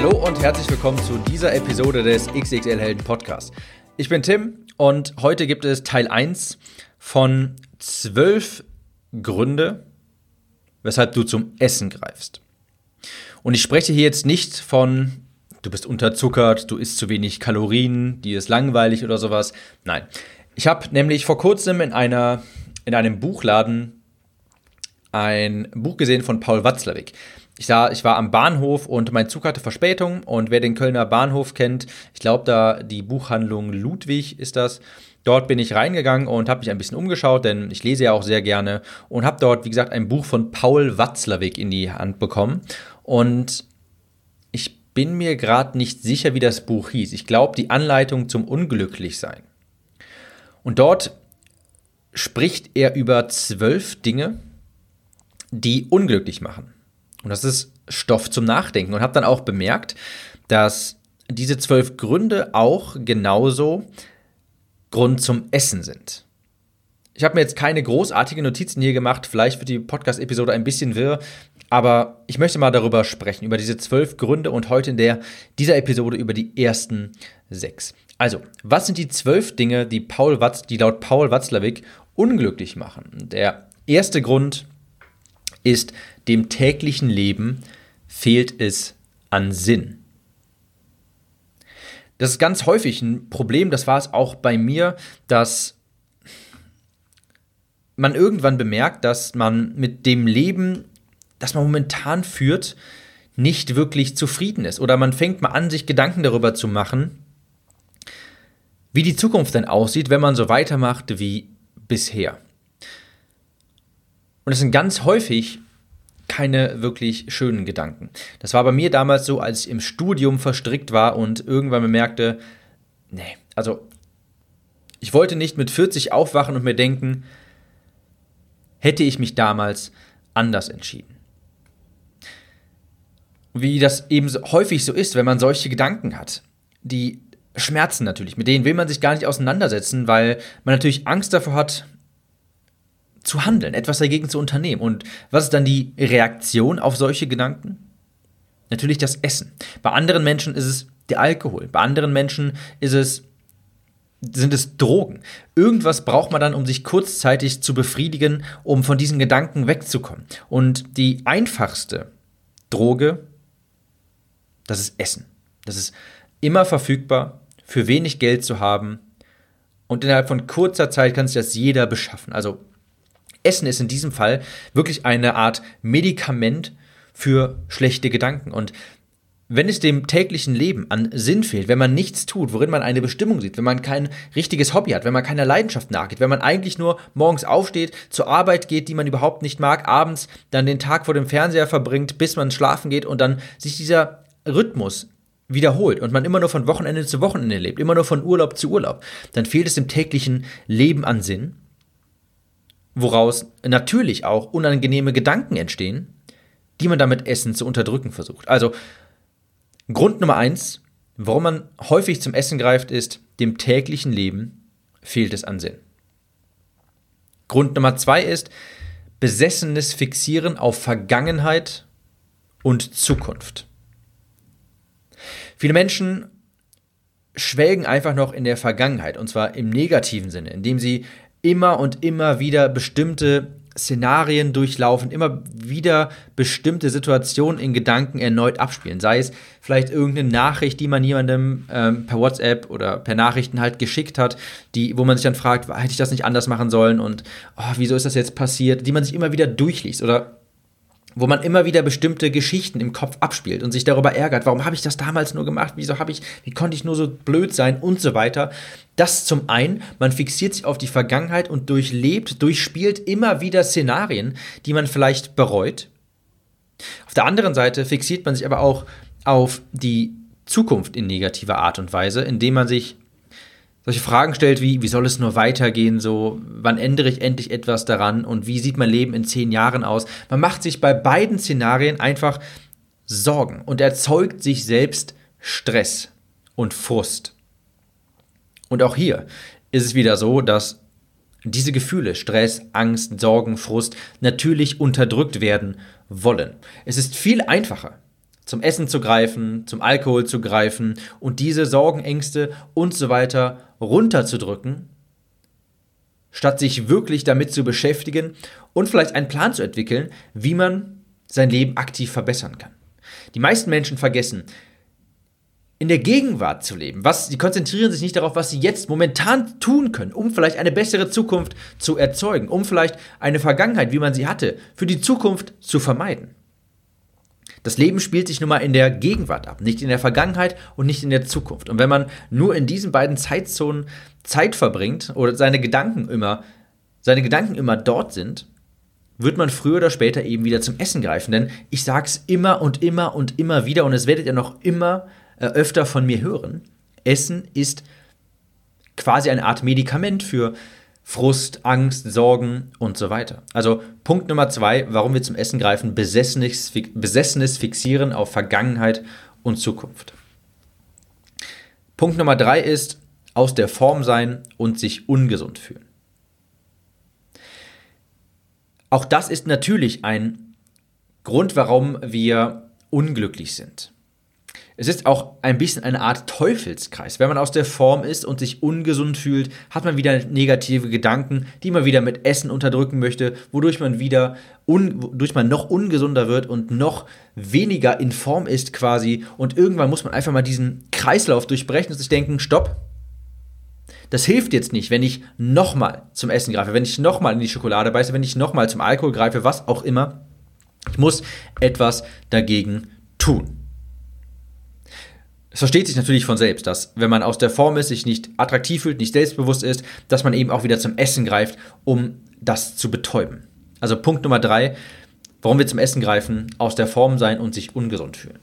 Hallo und herzlich willkommen zu dieser Episode des XXL Helden Podcasts. Ich bin Tim und heute gibt es Teil 1 von 12 Gründe, weshalb du zum Essen greifst. Und ich spreche hier jetzt nicht von, du bist unterzuckert, du isst zu wenig Kalorien, dir ist langweilig oder sowas. Nein. Ich habe nämlich vor kurzem in, einer, in einem Buchladen ein Buch gesehen von Paul Watzlawick. Ich, sah, ich war am Bahnhof und mein Zug hatte Verspätung und wer den Kölner Bahnhof kennt, ich glaube da die Buchhandlung Ludwig ist das, Dort bin ich reingegangen und habe mich ein bisschen umgeschaut, denn ich lese ja auch sehr gerne und habe dort, wie gesagt, ein Buch von Paul Watzlawick in die Hand bekommen. Und ich bin mir gerade nicht sicher, wie das Buch hieß. Ich glaube, die Anleitung zum Unglücklichsein. Und dort spricht er über zwölf Dinge, die unglücklich machen. Und das ist Stoff zum Nachdenken. Und habe dann auch bemerkt, dass diese zwölf Gründe auch genauso Grund zum Essen sind. Ich habe mir jetzt keine großartigen Notizen hier gemacht, vielleicht wird die Podcast-Episode ein bisschen wirr, aber ich möchte mal darüber sprechen, über diese zwölf Gründe und heute in der, dieser Episode über die ersten sechs. Also, was sind die zwölf Dinge, die, Paul Watz, die laut Paul Watzlawick unglücklich machen? Der erste Grund ist, dem täglichen Leben fehlt es an Sinn. Das ist ganz häufig ein Problem, das war es auch bei mir, dass man irgendwann bemerkt, dass man mit dem Leben, das man momentan führt, nicht wirklich zufrieden ist. Oder man fängt mal an, sich Gedanken darüber zu machen, wie die Zukunft denn aussieht, wenn man so weitermacht wie bisher. Und es sind ganz häufig keine wirklich schönen Gedanken. Das war bei mir damals so, als ich im Studium verstrickt war und irgendwann bemerkte, nee, also ich wollte nicht mit 40 aufwachen und mir denken, hätte ich mich damals anders entschieden. Wie das eben so häufig so ist, wenn man solche Gedanken hat, die schmerzen natürlich, mit denen will man sich gar nicht auseinandersetzen, weil man natürlich Angst davor hat, zu handeln, etwas dagegen zu unternehmen. Und was ist dann die Reaktion auf solche Gedanken? Natürlich das Essen. Bei anderen Menschen ist es der Alkohol. Bei anderen Menschen ist es sind es Drogen. Irgendwas braucht man dann, um sich kurzzeitig zu befriedigen, um von diesen Gedanken wegzukommen. Und die einfachste Droge, das ist Essen. Das ist immer verfügbar, für wenig Geld zu haben. Und innerhalb von kurzer Zeit kann sich das jeder beschaffen. Also Essen ist in diesem Fall wirklich eine Art Medikament für schlechte Gedanken. Und wenn es dem täglichen Leben an Sinn fehlt, wenn man nichts tut, worin man eine Bestimmung sieht, wenn man kein richtiges Hobby hat, wenn man keiner Leidenschaft nachgeht, wenn man eigentlich nur morgens aufsteht, zur Arbeit geht, die man überhaupt nicht mag, abends dann den Tag vor dem Fernseher verbringt, bis man schlafen geht und dann sich dieser Rhythmus wiederholt und man immer nur von Wochenende zu Wochenende lebt, immer nur von Urlaub zu Urlaub, dann fehlt es dem täglichen Leben an Sinn woraus natürlich auch unangenehme Gedanken entstehen, die man damit Essen zu unterdrücken versucht. Also Grund Nummer eins, warum man häufig zum Essen greift, ist, dem täglichen Leben fehlt es an Sinn. Grund Nummer zwei ist, besessenes Fixieren auf Vergangenheit und Zukunft. Viele Menschen schwelgen einfach noch in der Vergangenheit, und zwar im negativen Sinne, indem sie immer und immer wieder bestimmte Szenarien durchlaufen, immer wieder bestimmte Situationen in Gedanken erneut abspielen. Sei es vielleicht irgendeine Nachricht, die man jemandem ähm, per WhatsApp oder per Nachrichten halt geschickt hat, die, wo man sich dann fragt, hätte ich das nicht anders machen sollen und oh, wieso ist das jetzt passiert, die man sich immer wieder durchliest oder wo man immer wieder bestimmte Geschichten im Kopf abspielt und sich darüber ärgert, warum habe ich das damals nur gemacht, wieso habe ich, wie konnte ich nur so blöd sein und so weiter. Das zum einen, man fixiert sich auf die Vergangenheit und durchlebt, durchspielt immer wieder Szenarien, die man vielleicht bereut. Auf der anderen Seite fixiert man sich aber auch auf die Zukunft in negativer Art und Weise, indem man sich solche Fragen stellt wie, wie soll es nur weitergehen, so, wann ändere ich endlich etwas daran und wie sieht mein Leben in zehn Jahren aus? Man macht sich bei beiden Szenarien einfach Sorgen und erzeugt sich selbst Stress und Frust. Und auch hier ist es wieder so, dass diese Gefühle, Stress, Angst, Sorgen, Frust, natürlich unterdrückt werden wollen. Es ist viel einfacher, zum Essen zu greifen, zum Alkohol zu greifen und diese Sorgen, Ängste und so weiter runterzudrücken, statt sich wirklich damit zu beschäftigen und vielleicht einen Plan zu entwickeln, wie man sein Leben aktiv verbessern kann. Die meisten Menschen vergessen, in der Gegenwart zu leben. Was, sie konzentrieren sich nicht darauf, was sie jetzt momentan tun können, um vielleicht eine bessere Zukunft zu erzeugen, um vielleicht eine Vergangenheit, wie man sie hatte, für die Zukunft zu vermeiden. Das Leben spielt sich nun mal in der Gegenwart ab, nicht in der Vergangenheit und nicht in der Zukunft. Und wenn man nur in diesen beiden Zeitzonen Zeit verbringt oder seine Gedanken immer, seine Gedanken immer dort sind, wird man früher oder später eben wieder zum Essen greifen. Denn ich sage es immer und immer und immer wieder und es werdet ihr noch immer äh, öfter von mir hören. Essen ist quasi eine Art Medikament für Frust, Angst, Sorgen und so weiter. Also Punkt Nummer zwei, warum wir zum Essen greifen, besessenes, besessenes Fixieren auf Vergangenheit und Zukunft. Punkt Nummer drei ist aus der Form sein und sich ungesund fühlen. Auch das ist natürlich ein Grund, warum wir unglücklich sind. Es ist auch ein bisschen eine Art Teufelskreis. Wenn man aus der Form ist und sich ungesund fühlt, hat man wieder negative Gedanken, die man wieder mit Essen unterdrücken möchte, wodurch man wieder un, wodurch man noch ungesunder wird und noch weniger in Form ist quasi. Und irgendwann muss man einfach mal diesen Kreislauf durchbrechen und sich denken, stopp, das hilft jetzt nicht, wenn ich nochmal zum Essen greife, wenn ich nochmal in die Schokolade beiße, wenn ich nochmal zum Alkohol greife, was auch immer. Ich muss etwas dagegen tun. Es versteht sich natürlich von selbst, dass wenn man aus der Form ist, sich nicht attraktiv fühlt, nicht selbstbewusst ist, dass man eben auch wieder zum Essen greift, um das zu betäuben. Also Punkt Nummer drei, warum wir zum Essen greifen, aus der Form sein und sich ungesund fühlen.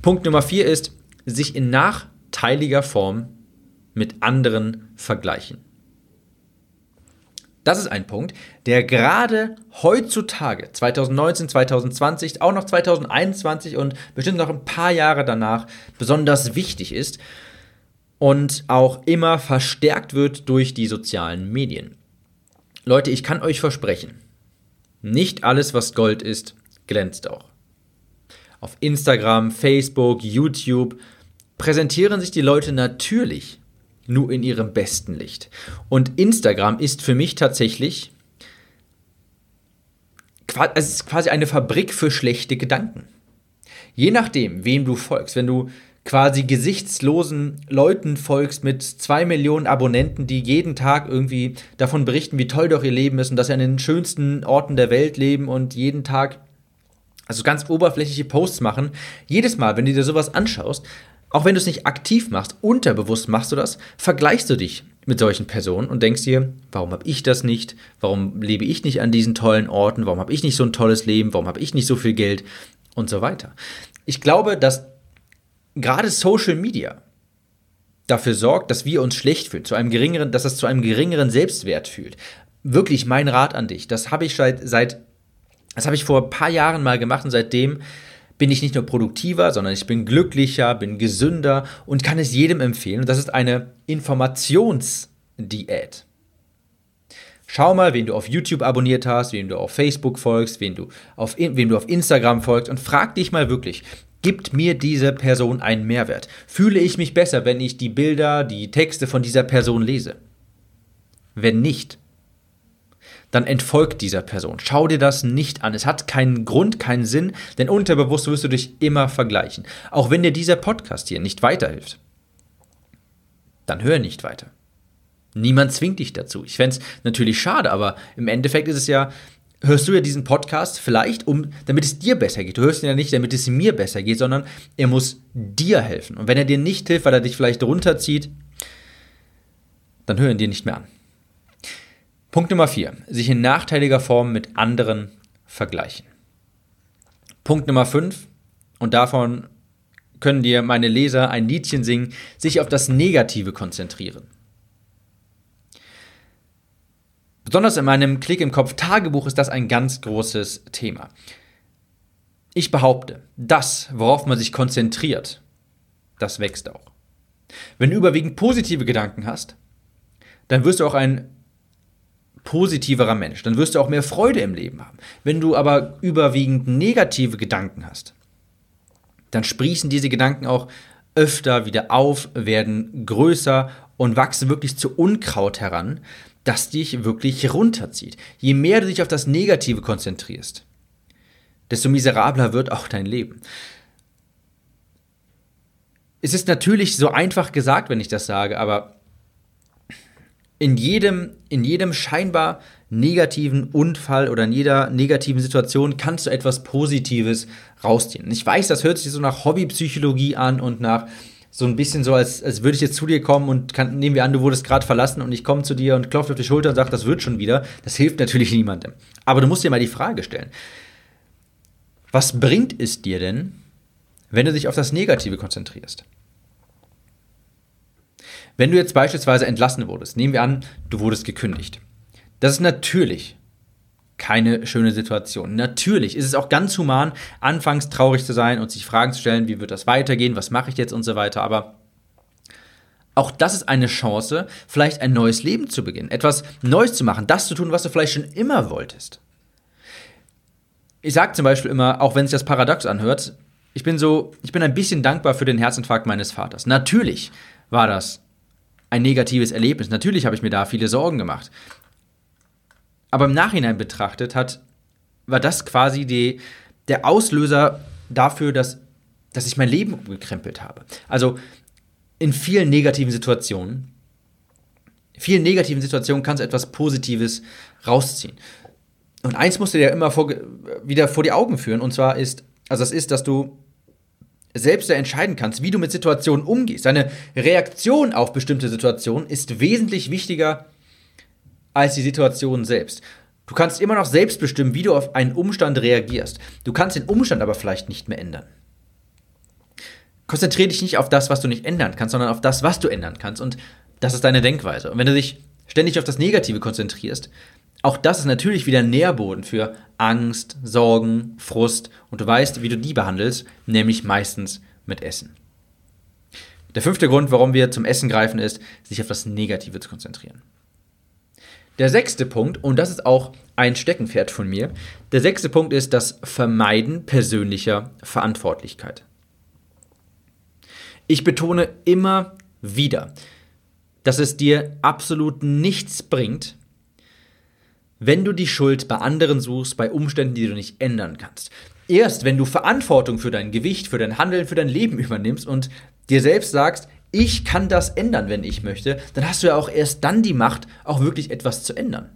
Punkt Nummer vier ist, sich in nachteiliger Form mit anderen vergleichen. Das ist ein Punkt, der gerade heutzutage, 2019, 2020, auch noch 2021 und bestimmt noch ein paar Jahre danach besonders wichtig ist und auch immer verstärkt wird durch die sozialen Medien. Leute, ich kann euch versprechen, nicht alles, was Gold ist, glänzt auch. Auf Instagram, Facebook, YouTube präsentieren sich die Leute natürlich nur in ihrem besten Licht. Und Instagram ist für mich tatsächlich es ist quasi eine Fabrik für schlechte Gedanken. Je nachdem, wem du folgst, wenn du quasi gesichtslosen Leuten folgst mit zwei Millionen Abonnenten, die jeden Tag irgendwie davon berichten, wie toll doch ihr Leben ist und dass sie an den schönsten Orten der Welt leben und jeden Tag also ganz oberflächliche Posts machen. Jedes Mal, wenn du dir sowas anschaust, auch wenn du es nicht aktiv machst, unterbewusst machst du das, vergleichst du dich mit solchen Personen und denkst dir, warum habe ich das nicht? Warum lebe ich nicht an diesen tollen Orten? Warum habe ich nicht so ein tolles Leben? Warum habe ich nicht so viel Geld? Und so weiter. Ich glaube, dass gerade Social Media dafür sorgt, dass wir uns schlecht fühlen, zu einem geringeren, dass das zu einem geringeren Selbstwert fühlt. Wirklich mein Rat an dich. Das habe ich seit, seit das habe ich vor ein paar Jahren mal gemacht und seitdem bin ich nicht nur produktiver, sondern ich bin glücklicher, bin gesünder und kann es jedem empfehlen. Und das ist eine Informationsdiät. Schau mal, wen du auf YouTube abonniert hast, wen du auf Facebook folgst, wen du auf, wem du auf Instagram folgst und frag dich mal wirklich, gibt mir diese Person einen Mehrwert? Fühle ich mich besser, wenn ich die Bilder, die Texte von dieser Person lese? Wenn nicht, dann entfolgt dieser Person. Schau dir das nicht an. Es hat keinen Grund, keinen Sinn, denn unterbewusst wirst du dich immer vergleichen. Auch wenn dir dieser Podcast hier nicht weiterhilft, dann hör nicht weiter. Niemand zwingt dich dazu. Ich fände es natürlich schade, aber im Endeffekt ist es ja, hörst du ja diesen Podcast vielleicht, um, damit es dir besser geht. Du hörst ihn ja nicht, damit es mir besser geht, sondern er muss dir helfen. Und wenn er dir nicht hilft, weil er dich vielleicht runterzieht, dann hör ihn dir nicht mehr an. Punkt Nummer 4. Sich in nachteiliger Form mit anderen vergleichen. Punkt Nummer 5, und davon können dir meine Leser ein Liedchen singen, sich auf das Negative konzentrieren. Besonders in meinem Klick im Kopf Tagebuch ist das ein ganz großes Thema. Ich behaupte, das, worauf man sich konzentriert, das wächst auch. Wenn du überwiegend positive Gedanken hast, dann wirst du auch ein positiverer Mensch. Dann wirst du auch mehr Freude im Leben haben. Wenn du aber überwiegend negative Gedanken hast, dann sprießen diese Gedanken auch öfter wieder auf, werden größer und wachsen wirklich zu Unkraut heran, das dich wirklich runterzieht. Je mehr du dich auf das Negative konzentrierst, desto miserabler wird auch dein Leben. Es ist natürlich so einfach gesagt, wenn ich das sage, aber in jedem, in jedem scheinbar negativen Unfall oder in jeder negativen Situation kannst du etwas Positives rausziehen. Ich weiß, das hört sich so nach Hobbypsychologie an und nach so ein bisschen so, als, als würde ich jetzt zu dir kommen und kann, nehmen wir an, du wurdest gerade verlassen und ich komme zu dir und klopfe auf die Schulter und sage, das wird schon wieder. Das hilft natürlich niemandem. Aber du musst dir mal die Frage stellen, was bringt es dir denn, wenn du dich auf das Negative konzentrierst? Wenn du jetzt beispielsweise entlassen wurdest, nehmen wir an, du wurdest gekündigt. Das ist natürlich keine schöne Situation. Natürlich ist es auch ganz human, anfangs traurig zu sein und sich Fragen zu stellen, wie wird das weitergehen, was mache ich jetzt und so weiter. Aber auch das ist eine Chance, vielleicht ein neues Leben zu beginnen, etwas Neues zu machen, das zu tun, was du vielleicht schon immer wolltest. Ich sage zum Beispiel immer, auch wenn sich das paradox anhört, ich bin so, ich bin ein bisschen dankbar für den Herzinfarkt meines Vaters. Natürlich war das ein negatives Erlebnis. Natürlich habe ich mir da viele Sorgen gemacht. Aber im Nachhinein betrachtet hat, war das quasi die, der Auslöser dafür, dass, dass ich mein Leben umgekrempelt habe. Also in vielen negativen Situationen, vielen negativen Situationen kannst du etwas Positives rausziehen. Und eins musst du dir immer vor, wieder vor die Augen führen, und zwar ist, also das ist, dass du selbst entscheiden kannst, wie du mit Situationen umgehst. Deine Reaktion auf bestimmte Situationen ist wesentlich wichtiger als die Situation selbst. Du kannst immer noch selbst bestimmen, wie du auf einen Umstand reagierst. Du kannst den Umstand aber vielleicht nicht mehr ändern. Konzentriere dich nicht auf das, was du nicht ändern kannst, sondern auf das, was du ändern kannst. Und das ist deine Denkweise. Und wenn du dich ständig auf das Negative konzentrierst, auch das ist natürlich wieder Nährboden für Angst, Sorgen, Frust und du weißt, wie du die behandelst, nämlich meistens mit Essen. Der fünfte Grund, warum wir zum Essen greifen, ist, sich auf das Negative zu konzentrieren. Der sechste Punkt, und das ist auch ein Steckenpferd von mir, der sechste Punkt ist das Vermeiden persönlicher Verantwortlichkeit. Ich betone immer wieder, dass es dir absolut nichts bringt, wenn du die Schuld bei anderen suchst, bei Umständen, die du nicht ändern kannst. Erst wenn du Verantwortung für dein Gewicht, für dein Handeln, für dein Leben übernimmst und dir selbst sagst, ich kann das ändern, wenn ich möchte, dann hast du ja auch erst dann die Macht, auch wirklich etwas zu ändern.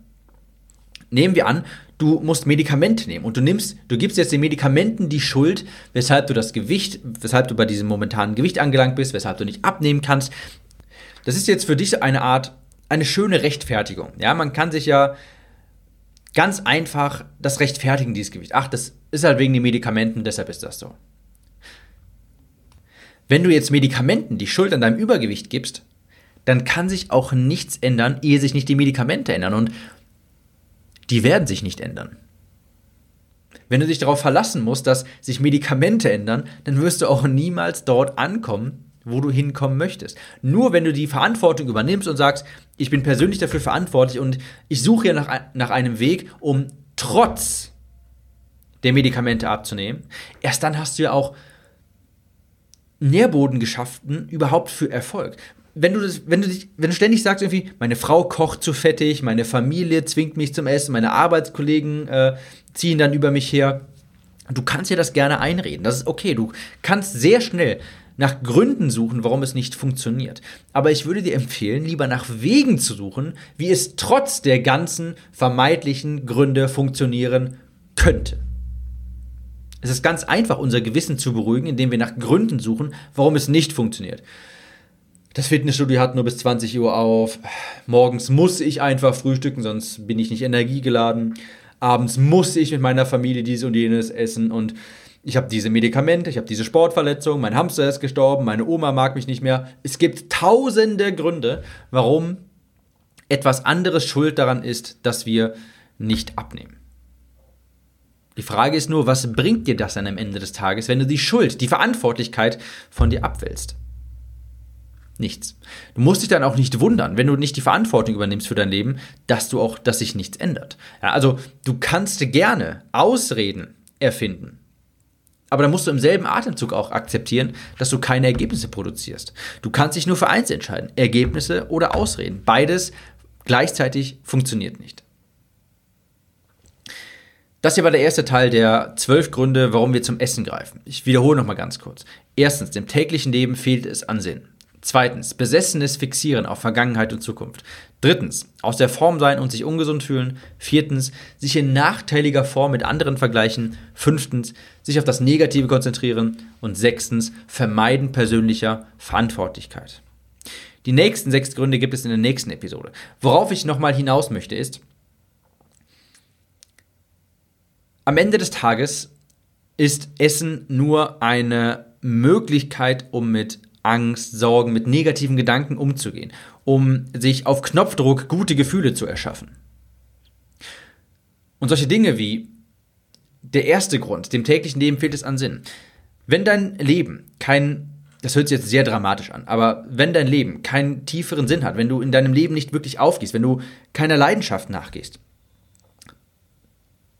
Nehmen wir an, du musst Medikamente nehmen und du nimmst, du gibst jetzt den Medikamenten die Schuld, weshalb du das Gewicht, weshalb du bei diesem momentanen Gewicht angelangt bist, weshalb du nicht abnehmen kannst. Das ist jetzt für dich eine Art, eine schöne Rechtfertigung. Ja, man kann sich ja ganz einfach das rechtfertigen, dieses Gewicht. Ach, das ist halt wegen den Medikamenten, deshalb ist das so. Wenn du jetzt Medikamenten die Schuld an deinem Übergewicht gibst, dann kann sich auch nichts ändern, ehe sich nicht die Medikamente ändern. Und die werden sich nicht ändern. Wenn du dich darauf verlassen musst, dass sich Medikamente ändern, dann wirst du auch niemals dort ankommen, wo du hinkommen möchtest. Nur wenn du die Verantwortung übernimmst und sagst, ich bin persönlich dafür verantwortlich und ich suche ja nach, nach einem Weg, um trotz der Medikamente abzunehmen, erst dann hast du ja auch Nährboden geschaffen überhaupt für Erfolg. Wenn du, das, wenn, du dich, wenn du ständig sagst, irgendwie, meine Frau kocht zu fettig, meine Familie zwingt mich zum Essen, meine Arbeitskollegen äh, ziehen dann über mich her, du kannst dir das gerne einreden. Das ist okay. Du kannst sehr schnell nach Gründen suchen, warum es nicht funktioniert. Aber ich würde dir empfehlen, lieber nach Wegen zu suchen, wie es trotz der ganzen vermeintlichen Gründe funktionieren könnte. Es ist ganz einfach, unser Gewissen zu beruhigen, indem wir nach Gründen suchen, warum es nicht funktioniert. Das Fitnessstudio hat nur bis 20 Uhr auf. Morgens muss ich einfach frühstücken, sonst bin ich nicht energiegeladen. Abends muss ich mit meiner Familie dies und jenes essen und ich habe diese Medikamente, ich habe diese Sportverletzung, mein Hamster ist gestorben, meine Oma mag mich nicht mehr. Es gibt tausende Gründe, warum etwas anderes schuld daran ist, dass wir nicht abnehmen. Die Frage ist nur, was bringt dir das dann am Ende des Tages, wenn du die Schuld, die Verantwortlichkeit von dir abwälzt? Nichts. Du musst dich dann auch nicht wundern, wenn du nicht die Verantwortung übernimmst für dein Leben, dass du auch, dass sich nichts ändert. Ja, also du kannst gerne Ausreden erfinden. Aber dann musst du im selben Atemzug auch akzeptieren, dass du keine Ergebnisse produzierst. Du kannst dich nur für eins entscheiden: Ergebnisse oder Ausreden. Beides gleichzeitig funktioniert nicht. Das hier war der erste Teil der zwölf Gründe, warum wir zum Essen greifen. Ich wiederhole nochmal ganz kurz. Erstens, dem täglichen Leben fehlt es an Sinn. Zweitens, besessenes Fixieren auf Vergangenheit und Zukunft. Drittens, aus der Form sein und sich ungesund fühlen. Viertens, sich in nachteiliger Form mit anderen vergleichen. Fünftens, sich auf das Negative konzentrieren. Und sechstens, vermeiden persönlicher Verantwortlichkeit. Die nächsten sechs Gründe gibt es in der nächsten Episode. Worauf ich nochmal hinaus möchte ist, am Ende des Tages ist Essen nur eine Möglichkeit, um mit Angst, Sorgen, mit negativen Gedanken umzugehen, um sich auf Knopfdruck gute Gefühle zu erschaffen. Und solche Dinge wie der erste Grund, dem täglichen Leben fehlt es an Sinn. Wenn dein Leben kein, das hört sich jetzt sehr dramatisch an, aber wenn dein Leben keinen tieferen Sinn hat, wenn du in deinem Leben nicht wirklich aufgehst, wenn du keiner Leidenschaft nachgehst,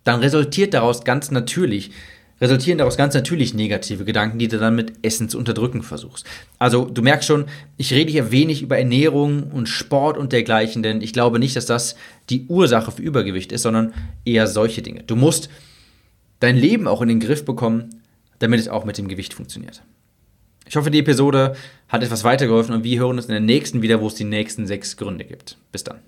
dann resultiert daraus ganz natürlich, resultieren daraus ganz natürlich negative Gedanken, die du dann mit Essen zu unterdrücken versuchst. Also du merkst schon, ich rede hier wenig über Ernährung und Sport und dergleichen, denn ich glaube nicht, dass das die Ursache für Übergewicht ist, sondern eher solche Dinge. Du musst dein Leben auch in den Griff bekommen, damit es auch mit dem Gewicht funktioniert. Ich hoffe, die Episode hat etwas weitergeholfen und wir hören uns in der nächsten wieder, wo es die nächsten sechs Gründe gibt. Bis dann.